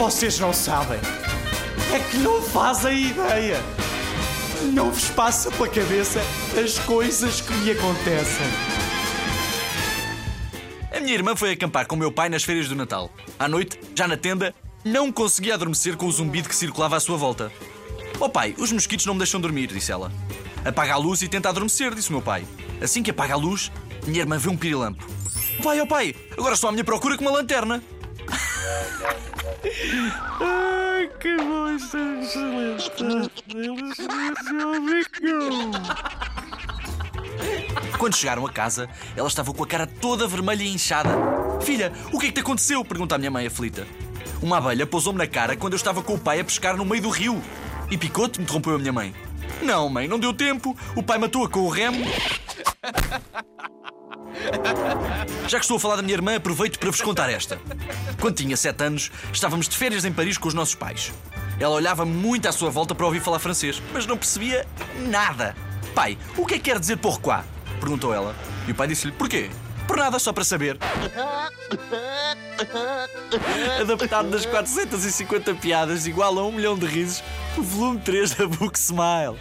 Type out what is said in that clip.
Vocês não sabem. É que não fazem ideia. Não vos passa pela cabeça as coisas que me acontecem. A minha irmã foi acampar com o meu pai nas férias do Natal. À noite, já na tenda, não conseguia adormecer com o zumbido que circulava à sua volta. Oh pai, os mosquitos não me deixam dormir, disse ela. Apaga a luz e tenta adormecer, disse o meu pai. Assim que apaga a luz, minha irmã vê um pirilampo. Pai, oh pai, agora estou à minha procura com uma lanterna. Ai, que voz Quando chegaram a casa, ela estava com a cara toda vermelha e inchada. Filha, o que é que te aconteceu? pergunta a minha mãe aflita. Uma abelha pousou-me na cara quando eu estava com o pai a pescar no meio do rio. E picou-te? interrompeu a minha mãe. Não, mãe, não deu tempo. O pai matou-a com o remo. Já que estou a falar da minha irmã, aproveito para vos contar esta. Quando tinha 7 anos, estávamos de férias em Paris com os nossos pais. Ela olhava muito à sua volta para ouvir falar francês, mas não percebia nada. Pai, o que é que quer dizer pourquoi? Perguntou ela. E o pai disse-lhe, porquê? Por nada, só para saber. Adaptado das 450 piadas igual a um milhão de risos, o volume 3 da Book Smile.